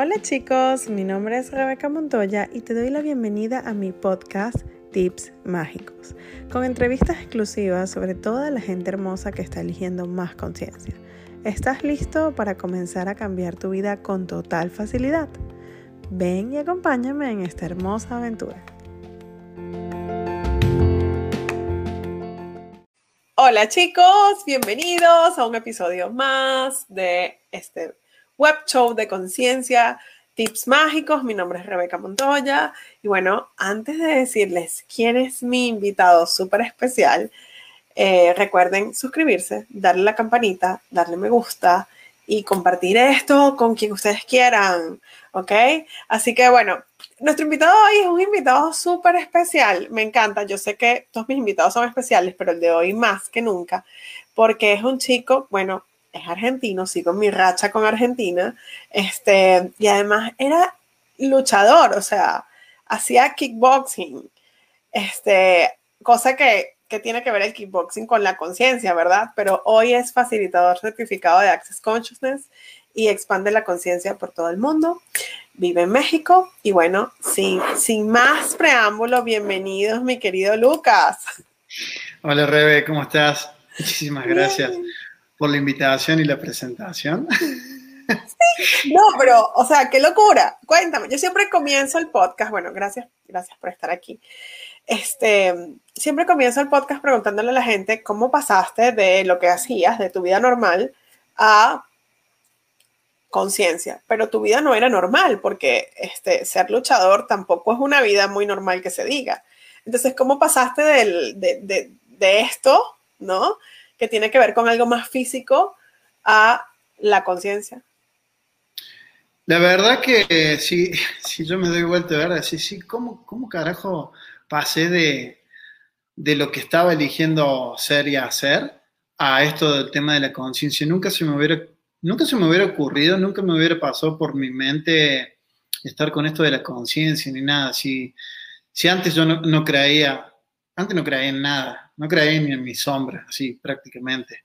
Hola chicos, mi nombre es Rebeca Montoya y te doy la bienvenida a mi podcast Tips Mágicos, con entrevistas exclusivas sobre toda la gente hermosa que está eligiendo más conciencia. ¿Estás listo para comenzar a cambiar tu vida con total facilidad? Ven y acompáñame en esta hermosa aventura. Hola chicos, bienvenidos a un episodio más de este web show de conciencia, tips mágicos. Mi nombre es Rebeca Montoya y bueno, antes de decirles quién es mi invitado súper especial, eh, recuerden suscribirse, darle la campanita, darle me gusta y compartir esto con quien ustedes quieran, ¿ok? Así que bueno, nuestro invitado hoy es un invitado súper especial. Me encanta. Yo sé que todos mis invitados son especiales, pero el de hoy más que nunca, porque es un chico, bueno, es argentino, sigo mi racha con Argentina, este, y además era luchador, o sea, hacía kickboxing, este, cosa que, que tiene que ver el kickboxing con la conciencia, ¿verdad? Pero hoy es facilitador certificado de Access Consciousness y expande la conciencia por todo el mundo vive en México. Y bueno, sin, sin más preámbulo, bienvenidos, mi querido Lucas. Hola, Rebe, ¿cómo estás? Muchísimas gracias por la invitación y la presentación. No, pero, o sea, qué locura. Cuéntame, yo siempre comienzo el podcast, bueno, gracias, gracias por estar aquí. Este, siempre comienzo el podcast preguntándole a la gente cómo pasaste de lo que hacías, de tu vida normal, a conciencia, pero tu vida no era normal porque este, ser luchador tampoco es una vida muy normal que se diga. Entonces, ¿cómo pasaste de, esto, ¿no? Que tiene que ver con algo más físico a la conciencia. La verdad que si, si yo me doy vuelta, ¿verdad? Sí, sí, ¿cómo, cómo carajo pasé de, de lo que estaba eligiendo ser y hacer a esto del tema de la conciencia? Nunca se me hubiera nunca se me hubiera ocurrido, nunca me hubiera pasado por mi mente estar con esto de la conciencia ni nada. Si, si antes yo no, creía, antes no creía en nada, no creía ni en mi sombra, así prácticamente.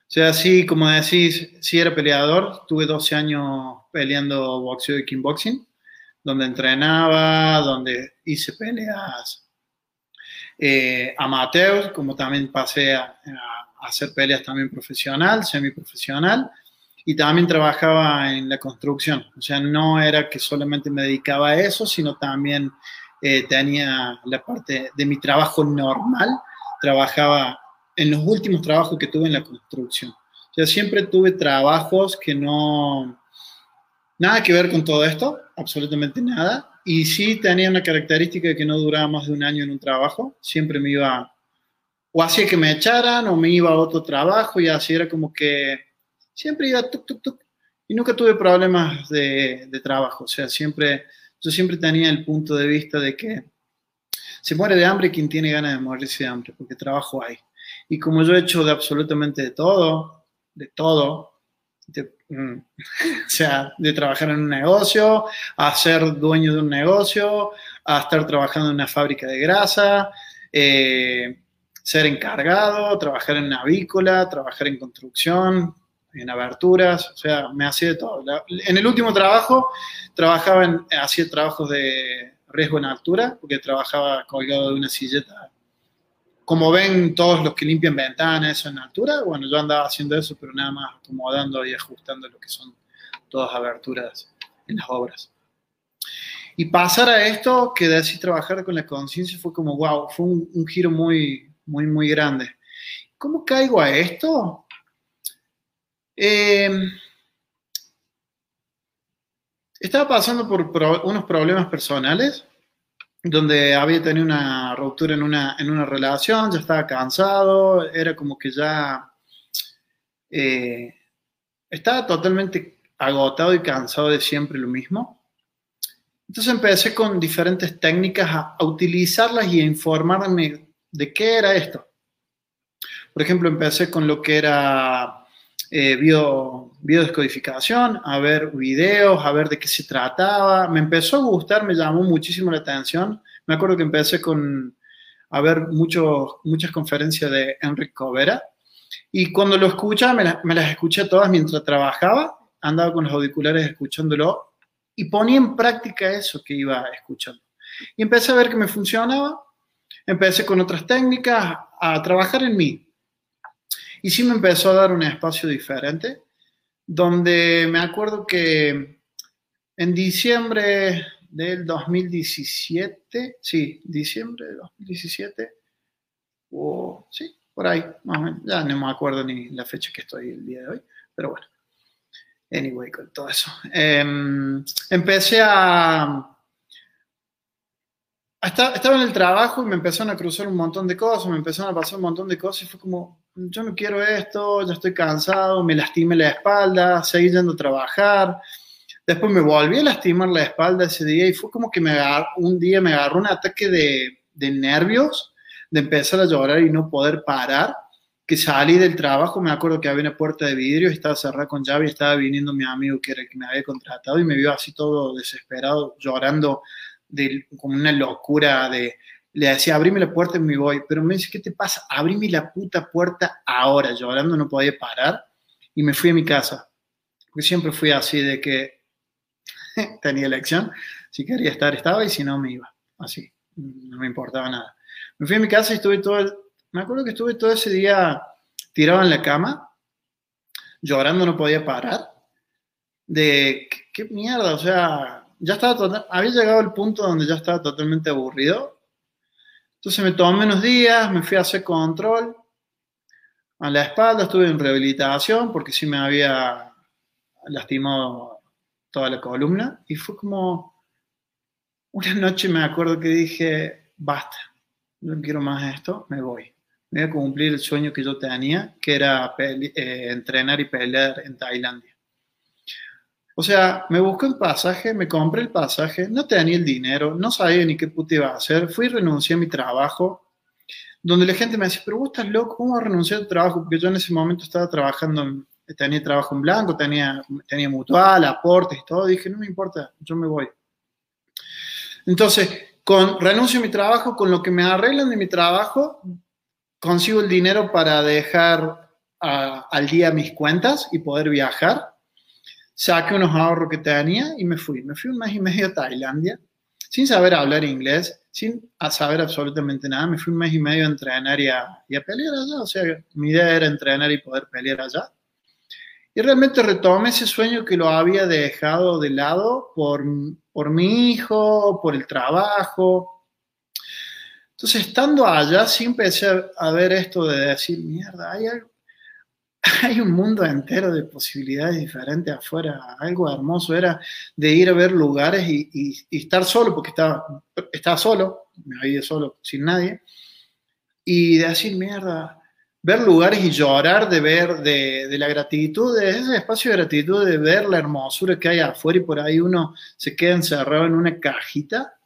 O sea, así como decís, sí era peleador, tuve 12 años peleando boxeo y kickboxing, donde entrenaba, donde hice peleas eh, amateur, como también pasé a, a hacer peleas también profesional, semiprofesional y también trabajaba en la construcción. O sea, no era que solamente me dedicaba a eso, sino también eh, tenía la parte de mi trabajo normal, trabajaba en los últimos trabajos que tuve en la construcción. O sea, siempre tuve trabajos que no, nada que ver con todo esto, absolutamente nada. Y sí tenía una característica de que no duraba más de un año en un trabajo, siempre me iba, o hacía que me echaran, o me iba a otro trabajo, y así era como que siempre iba tuk, tuk, tuk, y nunca tuve problemas de, trabajo. O sea, siempre, yo siempre tenía el punto de vista de que se muere de hambre quien tiene ganas de morirse de hambre, porque trabajo hay. Y como yo he hecho de absolutamente de todo, de todo, mm, o sea, de trabajar en un negocio, a ser dueño de un negocio, a estar trabajando en una fábrica de grasa, eh, ser encargado, trabajar en avícola, trabajar en construcción, en aberturas, o sea, me hacía de todo. En el último trabajo, trabajaba en, hacía trabajos de riesgo en altura, porque trabajaba colgado de una silleta. Como ven todos los que limpian ventanas, eso en altura, bueno, yo andaba haciendo eso, pero nada más acomodando y ajustando lo que son todas aberturas en las obras. Y pasar a esto, que de así trabajar con la conciencia fue como, wow, fue un, un giro muy, muy, muy grande. ¿Cómo caigo a esto? Eh, estaba pasando por unos problemas personales, donde había tenido una ruptura en una, en una relación, ya estaba cansado, era como que ya eh, estaba totalmente agotado y cansado de siempre lo mismo. Entonces empecé con diferentes técnicas a utilizarlas y a informarme de qué era esto. Por ejemplo, empecé con lo que era eh, bio, biodescodificación, a ver videos, a ver de qué se trataba. Me empezó a gustar, me llamó muchísimo la atención. Me acuerdo que empecé con, a ver muchos muchas conferencias de Enrique Covera y cuando lo escuchaba, me, me, las escuché todas mientras trabajaba, andaba con los auriculares escuchándolo y ponía en práctica eso que iba escuchando. Y empecé a ver que me funcionaba, empecé con otras técnicas a trabajar en mí. Y sí me empezó a dar un espacio diferente, donde me acuerdo que en diciembre del 2017, sí, diciembre de 2017, o sí, por ahí, ya no me acuerdo ni la fecha que estoy el día de hoy, pero bueno. Anyway, con todo eso. Em, empecé a, Estaba en el trabajo y me empezaron a cruzar un montón de cosas, me empezaron a pasar un montón de cosas y fue como, yo no quiero esto, ya estoy cansado, me lastimé la espalda, seguí yendo a trabajar. Después me volví a lastimar la espalda ese día y fue como que me agarró, un día me agarró un ataque de, de nervios, de empezar a llorar y no poder parar que salí del trabajo, me acuerdo que había una puerta de vidrio, estaba cerrada con llave y estaba viniendo mi amigo que era el que me había contratado y me vio así todo desesperado, llorando de, como una locura de... Le decía, abrime la puerta y me voy, pero me dice, ¿qué te pasa? Abrime la puta puerta ahora, llorando, no podía parar y me fui a mi casa, porque siempre fui así de que tenía elección, si quería estar estaba y si no me iba, así, no me importaba nada. Me fui a mi casa y estuve todo el, me acuerdo que estuve todo ese día tirado en la cama, llorando, no podía parar. De qué, mierda, o sea, ya estaba había llegado al punto donde ya estaba totalmente aburrido. Entonces me tomé unos días, me fui a hacer control a la espalda, estuve en rehabilitación porque sí me había lastimado toda la columna y fue como una noche me acuerdo que dije, basta, no quiero más esto, me voy voy a cumplir el sueño que yo tenía, que era eh, entrenar y pelear en Tailandia. O sea, me busqué un pasaje, me compré el pasaje, no tenía el dinero, no sabía ni qué puta iba a hacer, fui y renuncié a mi trabajo, donde la gente me decía, pero vos estás loco, ¿cómo vas a renunciar a tu trabajo? Porque yo en ese momento estaba trabajando, tenía trabajo en blanco, tenía, tenía mutual, aportes y todo, dije, no me importa, yo me voy. Entonces, con renuncio a mi trabajo, con lo que me arreglan de mi trabajo, consigo el dinero para dejar al día mis cuentas y poder viajar. Saqué unos ahorros que tenía y me fui. Me fui un mes y medio a Tailandia, sin saber hablar inglés, sin saber absolutamente nada. Me fui un mes y medio a entrenar y a, pelear allá. O sea, mi idea era entrenar y poder pelear allá. Y realmente retomé ese sueño que lo había dejado de lado por, por mi hijo, por el trabajo, entonces, estando allá, sí empecé a ver esto de decir, mierda, hay, hay un mundo entero de posibilidades diferentes afuera. Algo hermoso era de ir a ver lugares y, estar solo, porque estaba, estaba solo, me había ido solo, sin nadie, y de decir, mierda, ver lugares y llorar de ver, de, de, la gratitud, de ese espacio de gratitud, de ver la hermosura que hay afuera y por ahí uno se queda encerrado en una cajita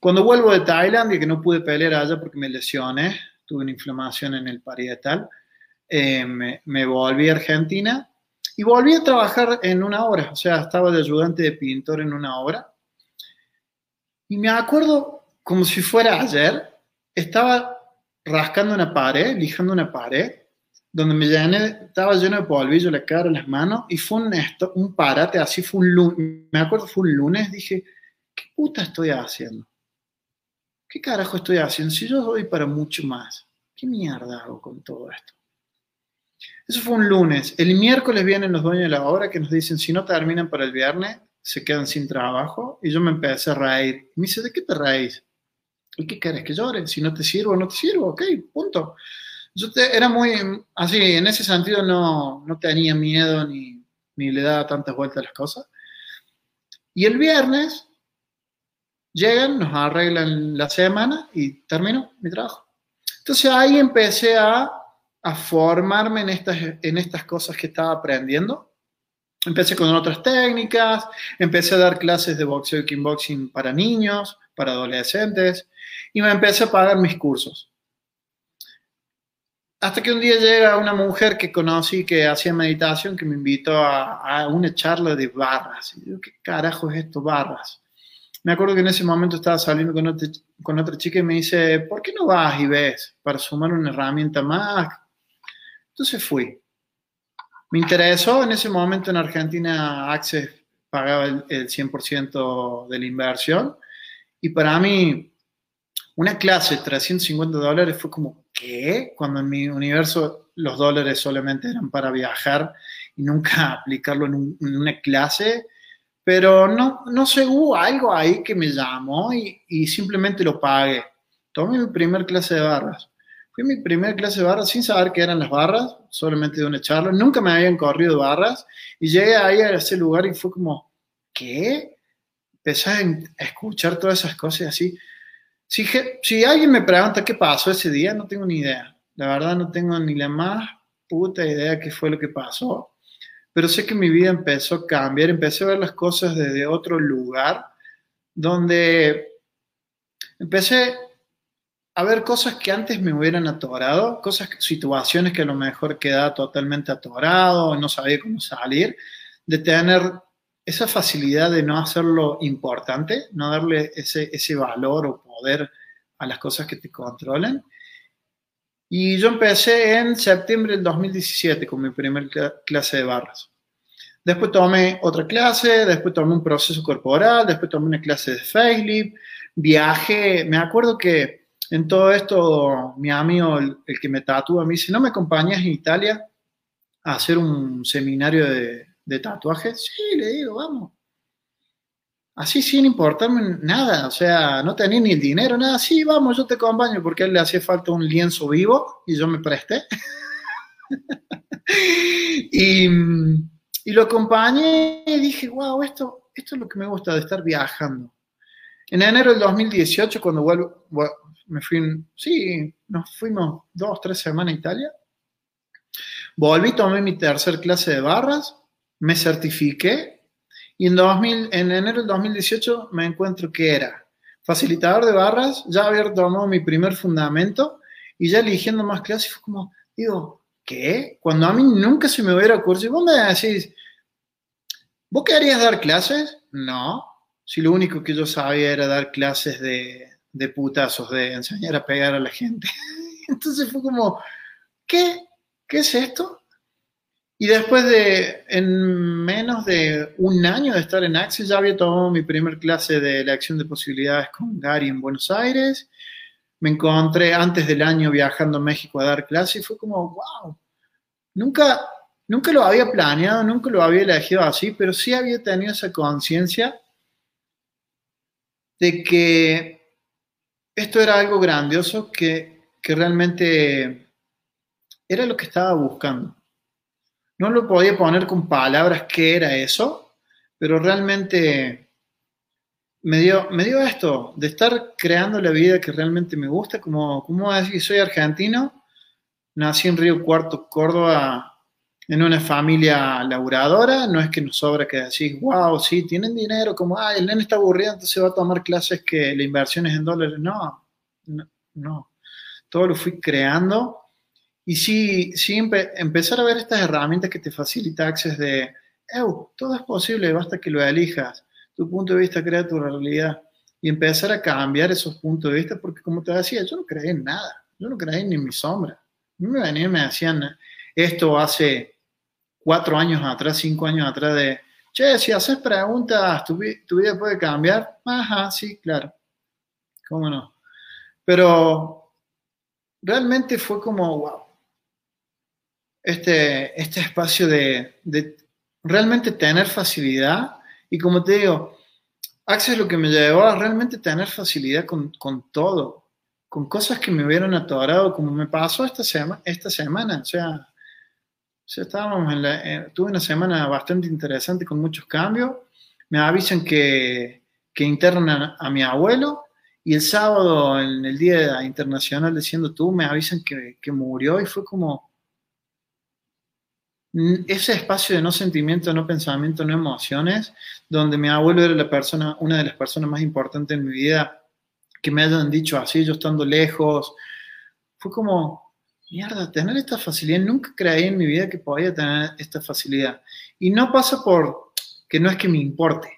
cuando vuelvo de Tailandia, que no pude pelear allá porque me lesioné, tuve una inflamación en el parietal, eh, me, volví a Argentina y volví a trabajar en una obra, o sea, estaba de ayudante de pintor en una obra. Y me acuerdo como si fuera ayer, estaba rascando una pared, lijando una pared, donde me llené, estaba lleno de polvillo la cara, las manos, y fue un, esto, un parate, así fue un lunes, me acuerdo fue un lunes, dije, ¿qué puta estoy haciendo? ¿qué carajo estoy haciendo? Si yo doy para mucho más, ¿qué mierda hago con todo esto? Eso fue un lunes. El miércoles vienen los dueños de la obra que nos dicen, si no terminan para el viernes, se quedan sin trabajo. Y yo me empecé a reír. Me dice, ¿de qué te reís? ¿Y qué querés que llore? Si no te sirvo, no te sirvo. Ok, punto. Yo era muy así, en ese sentido no, no tenía miedo ni, ni le daba tantas vueltas a las cosas. Y el viernes llegan, nos arreglan la semana y termino mi trabajo. Entonces ahí empecé a, a formarme en estas, en estas cosas que estaba aprendiendo. Empecé con otras técnicas, empecé a dar clases de boxeo y kickboxing para niños, para adolescentes, y me empecé a pagar mis cursos. Hasta que un día llega una mujer que conocí que hacía meditación, que me invitó a, a una charla de barras. Y digo, ¿qué carajo es esto, barras? me acuerdo que en ese momento estaba saliendo con otra, con otra chica y me dice, ¿por qué no vas y ves para sumar una herramienta más? Entonces fui. Me interesó en ese momento en Argentina Access pagaba el, el 100% de la inversión. Y para mí, una clase de 350 dólares fue como, ¿qué? Cuando en mi universo los dólares solamente eran para viajar y nunca aplicarlo en, un- en una clase. Pero no, no sé, hubo algo ahí que me llamó y, y simplemente lo pagué. Tomé mi primer clase de barras. Fui mi primer clase de barras sin saber qué eran las barras, solamente de una charla. Nunca me habían corrido barras y llegué ahí a ese lugar y fue como, ¿qué? Empecé a escuchar todas esas cosas así. Si, si alguien me pregunta qué pasó ese día, no tengo ni idea. La verdad no tengo ni la más puta idea qué fue lo que pasó. Pero sé que mi vida empezó a cambiar, empecé a ver las cosas desde otro lugar, donde empecé a ver cosas que antes me hubieran atorado, cosas, situaciones que a lo mejor quedaba totalmente atorado, no sabía cómo salir, de tener esa facilidad de no hacerlo importante, no darle ese, ese valor o poder a las cosas que te controlan. Y yo empecé en septiembre del 2017 con mi primer cla- clase de barras. Después tomé otra clase, después tomé un proceso corporal, después tomé una clase de facelift, viajé, me acuerdo que en todo esto mi amigo, el, que me tatúa, me dice, ¿no me acompañas en Italia a hacer un seminario de, de tatuajes? Sí, le digo, vamos. Así sin importarme nada, o sea, no tenía ni el dinero, nada, sí, vamos, yo te acompaño, porque a él le hacía falta un lienzo vivo y yo me presté. y, y lo acompañé y dije, wow, esto, esto es lo que me gusta de estar viajando. En enero del 2018, cuando vuelvo, vuel- me fui, sí, nos fuimos dos, tres semanas a Italia. Volví, tomé mi tercer clase de barras, me certifiqué y en, 2000, en enero del 2018 me encuentro que era facilitador de barras, ya había tomado mi primer fundamento y ya eligiendo más clases fue como, digo, ¿qué? Cuando a mí nunca se me hubiera ocurrido, vos me decís, ¿vos querías dar clases? No, si lo único que yo sabía era dar clases de, de putazos, de enseñar a pegar a la gente. Entonces fue como, ¿qué? ¿Qué es esto? Y después de, en menos de un año de estar en Access, ya había tomado mi primer clase de elección de posibilidades con Gary en Buenos Aires. Me encontré antes del año viajando a México a dar clase y fue como, wow, nunca, nunca lo había planeado, nunca lo había elegido así, pero sí había tenido esa conciencia de que esto era algo grandioso que, que realmente era lo que estaba buscando. No lo podía poner con palabras qué era eso, pero realmente me dio, me dio esto, de estar creando la vida que realmente me gusta, como, como decir, soy argentino, nací en Río Cuarto, Córdoba, en una familia laburadora, no es que nos sobra que decís, wow, sí, tienen dinero, como, ah, el nene está aburrido, entonces va a tomar clases que la inversión es en dólares. No, no, no. Todo lo fui creando y sí, sí empe empezar a ver estas herramientas que te facilita Access de, oh, todo es posible, basta que lo elijas. Tu punto de vista crea tu realidad. Y empezar a cambiar esos puntos de vista, porque como te decía, yo no creía en nada. Yo no creía ni en mi sombra. A mí me venían y me decían esto hace cuatro años atrás, cinco años atrás de, che, si haces preguntas, ¿tu, vi tu vida puede cambiar? Ajá, sí, claro. ¿Cómo no? Pero realmente fue como, wow, este, este espacio de, realmente tener facilidad y como te digo, Access lo que me llevó a realmente tener facilidad con, con todo, con cosas que me hubieran atorado, como me pasó esta, sema, esta semana, o sea, estábamos tuve una semana bastante interesante con muchos cambios, me avisan que, que internan a, mi abuelo, y el sábado, en el Día Internacional de Siendo Tú, me avisan que, que murió y fue como, ese espacio de no sentimiento, no pensamiento, no emociones, donde mi abuelo era la persona, una de las personas más importantes en mi vida, que me hayan dicho así, yo estando lejos, fue como, mierda, tener esta facilidad, nunca creí en mi vida que podía tener esta facilidad. Y no pasa por que no es que me importe,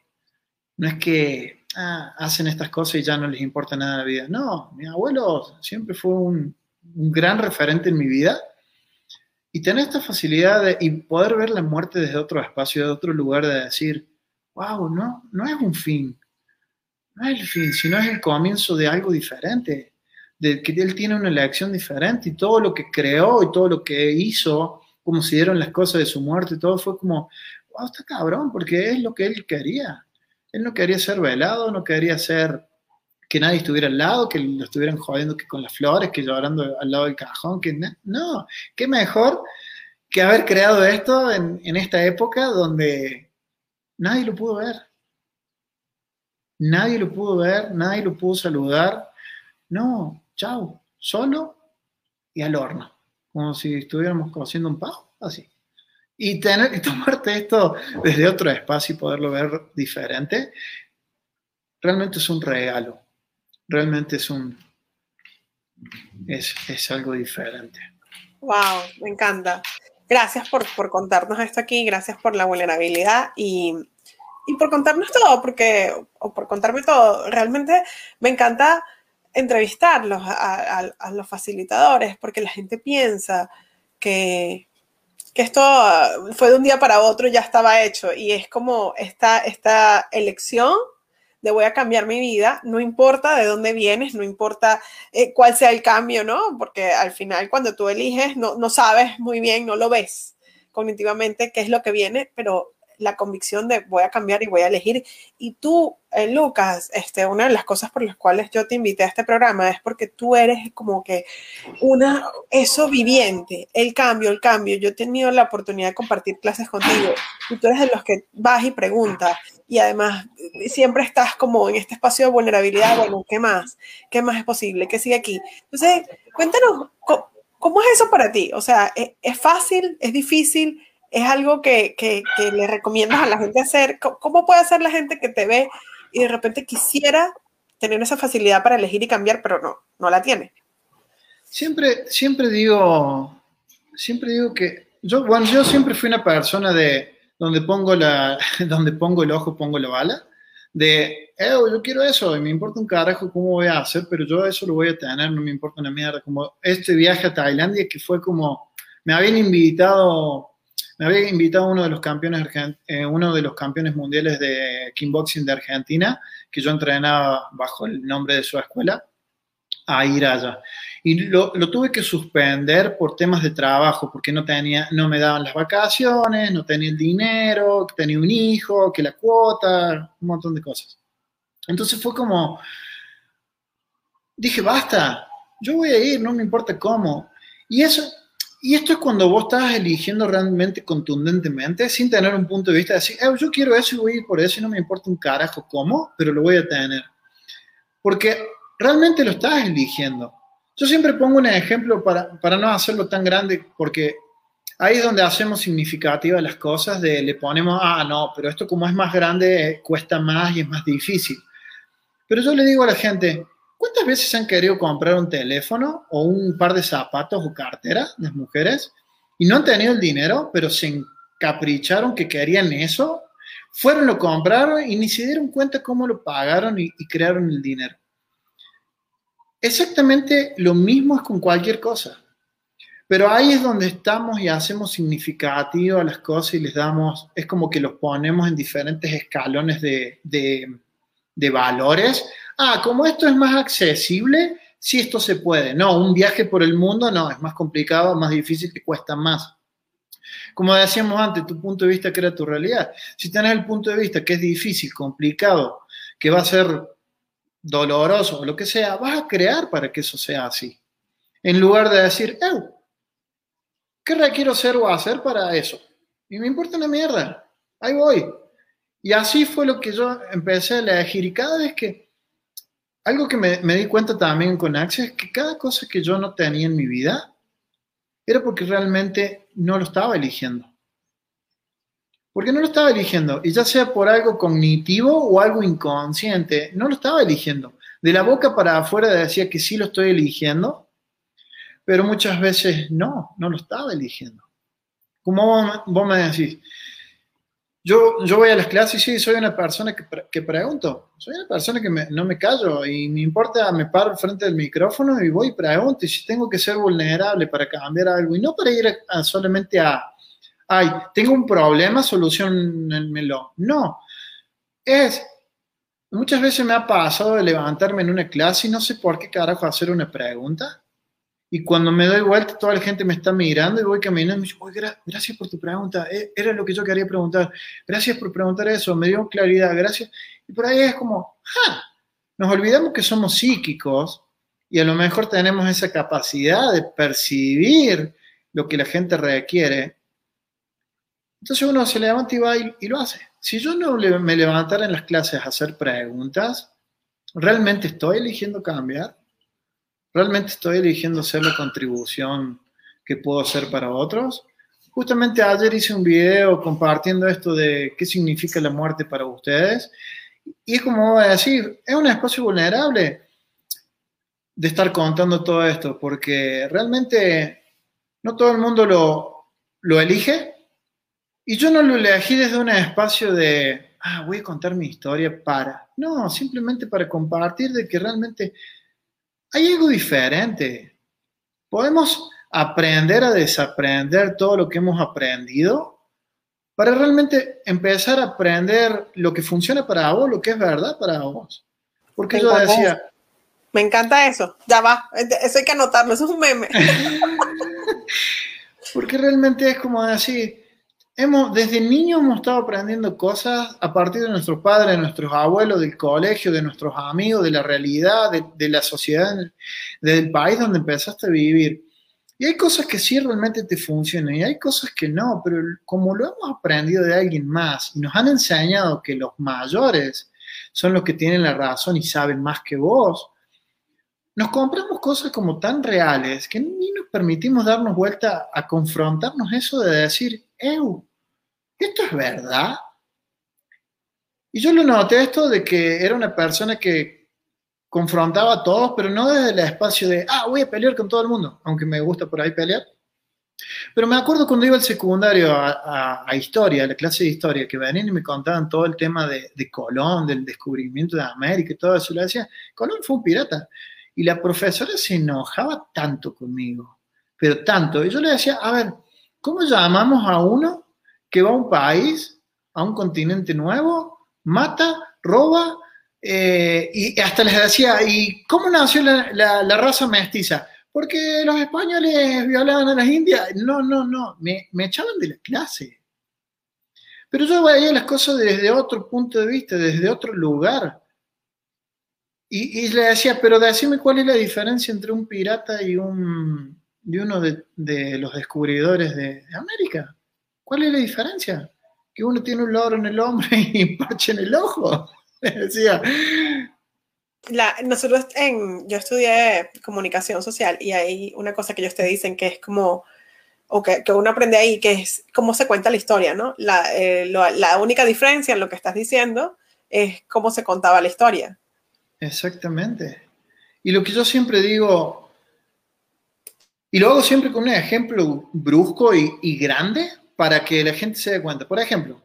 no es que ah, hacen estas cosas y ya no les importa nada la vida. No, mi abuelo siempre fue un, gran referente en mi vida y tener esta facilidad de, y poder ver la muerte desde otro espacio, de otro lugar, de decir, wow, no, no es un fin, no es el fin, sino es el comienzo de algo diferente, de que él tiene una elección diferente y todo lo que creó y todo lo que hizo, como se dieron las cosas de su muerte, todo fue como, wow, está cabrón, porque es lo que él quería. Él no quería ser velado, no quería ser que nadie estuviera al lado, que lo estuvieran jodiendo que con las flores, que llorando al lado del cajón, que no, qué mejor que haber creado esto en, en esta época donde nadie lo pudo ver. Nadie lo pudo ver, nadie lo pudo saludar. No, chao, solo y al horno, como si estuviéramos cociendo un pavo, así. Y, tener, y tomarte esto desde otro espacio y poderlo ver diferente, realmente es un regalo realmente es un es, algo diferente. Wow, me encanta. Gracias por, contarnos esto aquí, gracias por la vulnerabilidad y, por contarnos todo, porque, o por contarme todo, realmente me encanta entrevistarlos a, los facilitadores, porque la gente piensa que, que, esto fue de un día para otro, ya estaba hecho, y es como esta, esta elección de voy a cambiar mi vida, no importa de dónde vienes, no importa eh, cuál sea el cambio, ¿no? Porque al final cuando tú eliges no, no sabes muy bien, no lo ves cognitivamente qué es lo que viene, pero la convicción de voy a cambiar y voy a elegir. Y tú, eh, Lucas, este, una de las cosas por las cuales yo te invité a este programa es porque tú eres como que una, eso viviente, el cambio, el cambio. Yo he tenido la oportunidad de compartir clases contigo y tú eres de los que vas y preguntas y además siempre estás como en este espacio de vulnerabilidad, bueno, ¿qué más? ¿Qué más es posible? ¿Qué sigue aquí? Entonces, cuéntanos, ¿cómo, es eso para ti? O sea, ¿es, ¿es fácil? ¿Es difícil? Es algo que, que, le recomiendas a la gente hacer? ¿Cómo puede hacer la gente que te ve y de repente quisiera tener esa facilidad para elegir y cambiar, pero no, no la tiene? Siempre, siempre digo, siempre digo que yo, bueno, yo siempre fui una persona de donde pongo la, donde pongo el ojo, pongo la bala, de, eh, yo quiero eso, y me importa un carajo cómo voy a hacer, pero yo eso lo voy a tener, no me importa una mierda, como este viaje a Tailandia que fue como, me habían invitado me había invitado uno de los campeones, eh, uno de los campeones mundiales de kickboxing de Argentina, que yo entrenaba bajo el nombre de su escuela, a ir allá. Y lo, tuve que suspender por temas de trabajo, porque no, tenía, no me daban las vacaciones, no tenía el dinero, tenía un hijo, que la cuota, un montón de cosas. Entonces fue como, dije, basta, yo voy a ir, no me importa cómo. Y eso, y esto es cuando vos estás eligiendo realmente contundentemente, sin tener un punto de vista de decir, eh, yo quiero eso y voy por eso y no me importa un carajo cómo, pero lo voy a tener. Porque realmente lo estás eligiendo. Yo siempre pongo un ejemplo para, para no hacerlo tan grande, porque ahí es donde hacemos significativas las cosas, de le ponemos, ah, no, pero esto como es más grande, cuesta más y es más difícil. Pero yo le digo a la gente, ¿Cuántas veces han querido comprar un teléfono o un par de zapatos o cartera las mujeres y no han tenido el dinero, pero se encapricharon que querían eso? Fueron, lo compraron y ni se dieron cuenta cómo lo pagaron y, crearon el dinero. Exactamente lo mismo es con cualquier cosa. Pero ahí es donde estamos y hacemos significativo a las cosas y les damos, es como que los ponemos en diferentes escalones de, de valores ah, como esto es más accesible, sí esto se puede. No, un viaje por el mundo no, es más complicado, más difícil, te cuesta más. Como decíamos antes, tu punto de vista crea tu realidad. Si tenés el punto de vista que es difícil, complicado, que va a ser doloroso o lo que sea, vas a crear para que eso sea así. En lugar de decir, ¿qué requiero ser o hacer para eso? Y me importa una mierda, ahí voy. Y así fue lo que yo empecé a elegir. Y cada que algo que me, di cuenta también con Axel es que cada cosa que yo no tenía en mi vida era porque realmente no lo estaba eligiendo. Porque no lo estaba eligiendo, y ya sea por algo cognitivo o algo inconsciente, no lo estaba eligiendo. De la boca para afuera decía que sí lo estoy eligiendo, pero muchas veces no, no lo estaba eligiendo. Como vos me decís, yo, yo voy a las clases y sí, soy una persona que, que pregunto. Soy una persona que no me callo y me importa, me paro frente del micrófono y voy y pregunto. Y si tengo que ser vulnerable para cambiar algo y no para ir solamente a, ay, tengo un problema, solucionenmelo. No, es, muchas veces me ha pasado de levantarme en una clase y no sé por qué carajo hacer una pregunta. Y cuando me doy vuelta, toda la gente me está mirando y voy caminando y me dice, gracias por tu pregunta, eh, era lo que yo quería preguntar, gracias por preguntar eso, me dio claridad, gracias. Y por ahí es como, ¡ja! Nos olvidamos que somos psíquicos y a lo mejor tenemos esa capacidad de percibir lo que la gente requiere. Entonces uno se levanta y va y, lo hace. Si yo no me levantara en las clases a hacer preguntas, ¿realmente estoy eligiendo cambiar? ¿Realmente estoy eligiendo hacer la contribución que puedo hacer para otros? Justamente ayer hice un video compartiendo esto de qué significa la muerte para ustedes. Y es como voy a decir, es un espacio vulnerable de estar contando todo esto, porque realmente no todo el mundo lo, lo elige. Y yo no lo elegí desde un espacio de, ah, voy a contar mi historia para. No, simplemente para compartir de que realmente hay algo diferente. Podemos aprender a desaprender todo lo que hemos aprendido para realmente empezar a aprender lo que funciona para vos, lo que es verdad para vos. Porque yo decía... Me encanta eso, ya va, eso hay que anotarlo, eso es un meme. Porque realmente es como decir, hemos, desde niños hemos estado aprendiendo cosas a partir de nuestros padres, de nuestros abuelos, del colegio, de nuestros amigos, de la realidad, de, la sociedad, del país donde empezaste a vivir. Y hay cosas que sí realmente te funcionan y hay cosas que no, pero como lo hemos aprendido de alguien más y nos han enseñado que los mayores son los que tienen la razón y saben más que vos, nos compramos cosas como tan reales que ni nos permitimos darnos vuelta a confrontarnos eso de decir, ¡Ew! ¿Esto es verdad? Y yo lo noté esto de que era una persona que confrontaba a todos, pero no desde el espacio de, ah, voy a pelear con todo el mundo, aunque me gusta por ahí pelear. Pero me acuerdo cuando iba al secundario a, historia, a la clase de historia, que venían y me contaban todo el tema de, de Colón, del descubrimiento de América y todo eso. Le decía, Colón fue un pirata. Y la profesora se enojaba tanto conmigo, pero tanto. Y yo le decía, a ver, ¿cómo llamamos a uno que va a un país, a un continente nuevo, mata, roba? Eh, y hasta les decía, ¿y cómo nació la, raza mestiza? Porque los españoles violaban a las indias. No, no, no, me, me echaban de la clase. Pero yo veía las cosas desde otro punto de vista, desde otro lugar. Y, le decía, pero decime cuál es la diferencia entre un pirata y, un, y uno de, los descubridores de, América. ¿Cuál es la diferencia? Que uno tiene un loro en el hombro y parche en el ojo. Le decía. nosotros en, yo estudié comunicación social y hay una cosa que ellos te dicen que es como, o que, uno aprende ahí, que es cómo se cuenta la historia, ¿no? La, eh, la única diferencia en lo que estás diciendo es cómo se contaba la historia. Exactamente. Y lo que yo siempre digo, y lo hago siempre con un ejemplo brusco y, grande para que la gente se dé cuenta. Por ejemplo,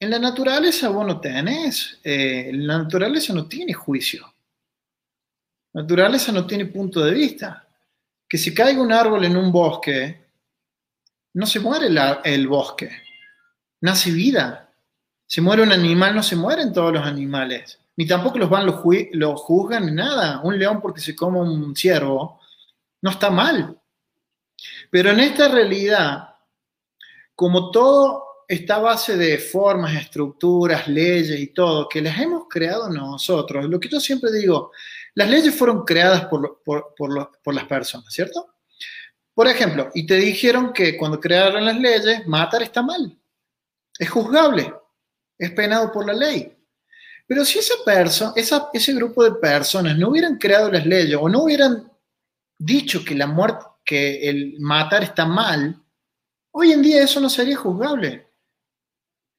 en la naturaleza vos no tenés, eh, la naturaleza no tiene juicio. La naturaleza no tiene punto de vista. Que si caiga un árbol en un bosque, no se muere el bosque, nace vida. Se muere un animal, no se mueren todos los animales ni tampoco los van, los, los juzgan, ni nada. Un león porque se come un ciervo, no está mal. Pero en esta realidad, como todo está a base de formas, estructuras, leyes y todo, que las hemos creado nosotros, lo que yo siempre digo, las leyes fueron creadas por, por, por las personas, ¿cierto? Por ejemplo, y te dijeron que cuando crearon las leyes, matar está mal, es juzgable, es penado por la ley. Pero si esa persona, ese grupo de personas no hubieran creado las leyes o no hubieran dicho que la muerte, que el matar está mal, hoy en día eso no sería juzgable.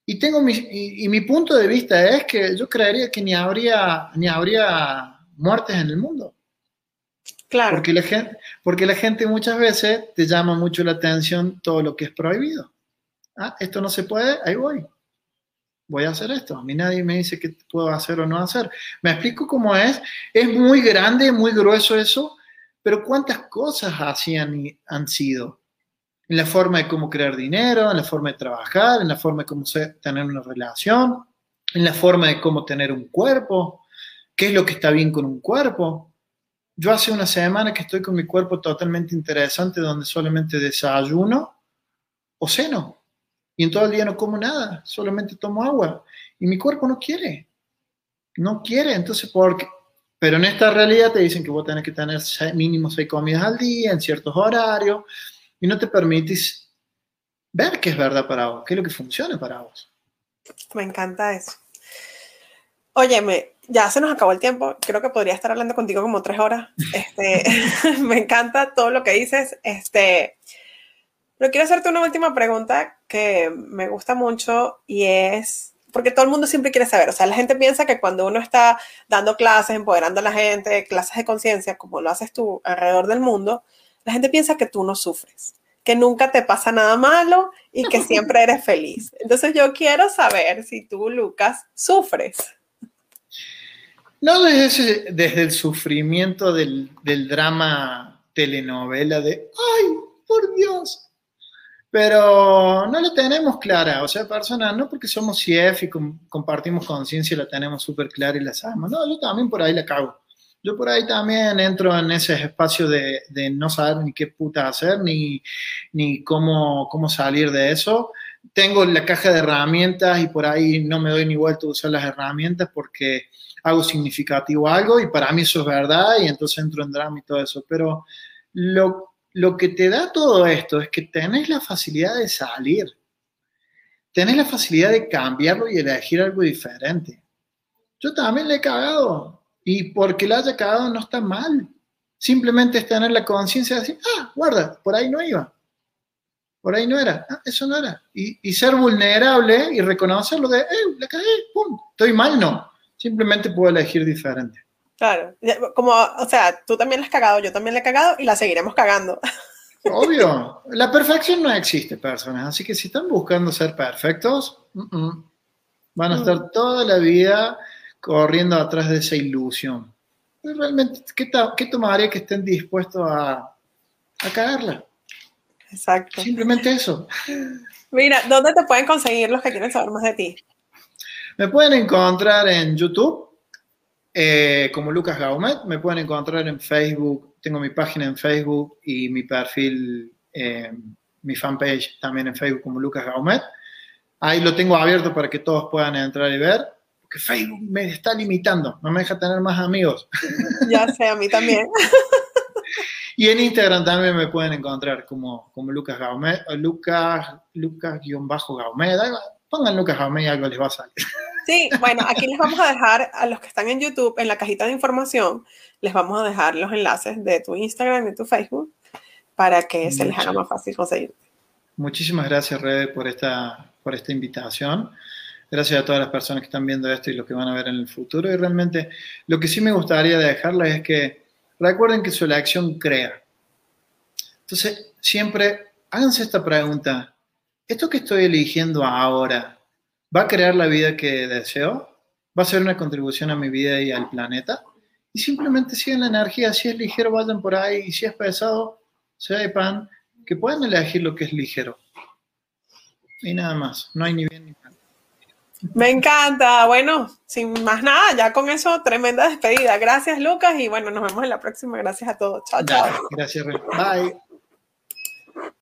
Y tengo mi, y, mi punto de vista es que yo creería que ni habría, ni habría muertes en el mundo. Claro. Porque la, gente, porque la gente muchas veces te llama mucho la atención todo lo que es prohibido. Ah, esto no se puede, ahí voy voy a hacer esto. A mí nadie me dice qué puedo hacer o no hacer. Me explico cómo es. Es muy grande, muy grueso eso, pero cuántas cosas así han, han sido. en la forma de cómo crear dinero, en la forma de trabajar, en la forma de cómo tener una relación, en la forma de cómo tener un cuerpo, qué es lo que está bien con un cuerpo. Yo hace una semana que estoy con mi cuerpo totalmente interesante donde solamente desayuno o ceno. Y en todo el día no como nada, solamente tomo agua. Y mi cuerpo no quiere. No quiere. Entonces, ¿por qué? Pero en esta realidad te dicen que vos tenés que tener mínimo seis comidas al día, en ciertos horarios, y no te permitís ver qué es verdad para vos, qué es lo que funciona para vos. Me encanta eso. Óyeme, ya se nos acabó el tiempo. Creo que podría estar hablando contigo como tres horas. Este, me encanta todo lo que dices. Este, pero quiero hacerte una última pregunta que me gusta mucho y es, porque todo el mundo siempre quiere saber, o sea, la gente piensa que cuando uno está dando clases, empoderando a la gente, clases de conciencia, como lo haces tú alrededor del mundo, la gente piensa que tú no sufres, que nunca te pasa nada malo y que siempre eres feliz. Entonces yo quiero saber si tú, Lucas, sufres. No desde, desde el sufrimiento del, del drama telenovela de, ay, por Dios, pero no la tenemos clara, o sea, personas, no porque somos CIEF y compartimos conciencia la tenemos súper clara y la sabemos, no, yo también por ahí la cago. Yo por ahí también entro en ese espacio de, de no saber ni qué puta hacer, ni, ni cómo, cómo salir de eso. Tengo la caja de herramientas y por ahí no me doy ni vuelta a usar las herramientas porque hago significativo algo y para mí eso es verdad y entonces entro en drama y todo eso. Pero lo, lo que te da todo esto es que tenés la facilidad de salir, tenés la facilidad de cambiarlo y elegir algo diferente. Yo también le he cagado y porque la haya cagado no está mal. Simplemente es tener la conciencia de decir, ah, guarda, por ahí no iba. Por ahí no era, ah, eso no era. Y, ser vulnerable y reconocerlo de, eh, le cagué, pum, estoy mal, no. Simplemente puedo elegir diferente. Claro, como, o sea, tú también la has cagado, yo también la he cagado y la seguiremos cagando. Obvio, la perfección no existe, personas, así que si están buscando ser perfectos, van a mm. estar toda la vida corriendo atrás de esa ilusión. realmente, ¿qué, qué tomaría que estén dispuestos a, a cagarla? Exacto. Simplemente eso. Mira, ¿dónde te pueden conseguir los que quieren saber más de ti? Me pueden encontrar en YouTube eh, como Lucas Gaumet. Me pueden encontrar en Facebook. Tengo mi página en Facebook y mi perfil, eh, mi fanpage también en Facebook como Lucas Gaumet. Ahí lo tengo abierto para que todos puedan entrar y ver. Porque Facebook me está limitando, no me deja tener más amigos. Ya sé, a mí también. Y en Instagram también me pueden encontrar como, como Lucas Gaumet, Lucas, Lucas-Gaumet. Pongan Lucas Gaumet y algo les va a salir. Sí, bueno, aquí les vamos a dejar a los que están en YouTube, en la cajita de información, les vamos a dejar los enlaces de tu Instagram y tu Facebook para que se les haga más fácil conseguir. Muchísimas gracias, Rebe, por esta, por esta invitación. Gracias a todas las personas que están viendo esto y los que van a ver en el futuro. Y realmente lo que sí me gustaría dejarles es que recuerden que su elección crea. Entonces, siempre háganse esta pregunta. ¿Esto que estoy eligiendo ahora va a crear la vida que deseo, va a ser una contribución a mi vida y al planeta. Y simplemente siguen la energía, si es ligero, vayan por ahí, y si es pesado, sepan que pueden elegir lo que es ligero. Y nada más, no hay ni bien ni mal. Me encanta. Bueno, sin más nada, ya con eso, tremenda despedida. Gracias, Lucas, y bueno, nos vemos en la próxima. Gracias a todos. Chao, chao. Gracias, Bye.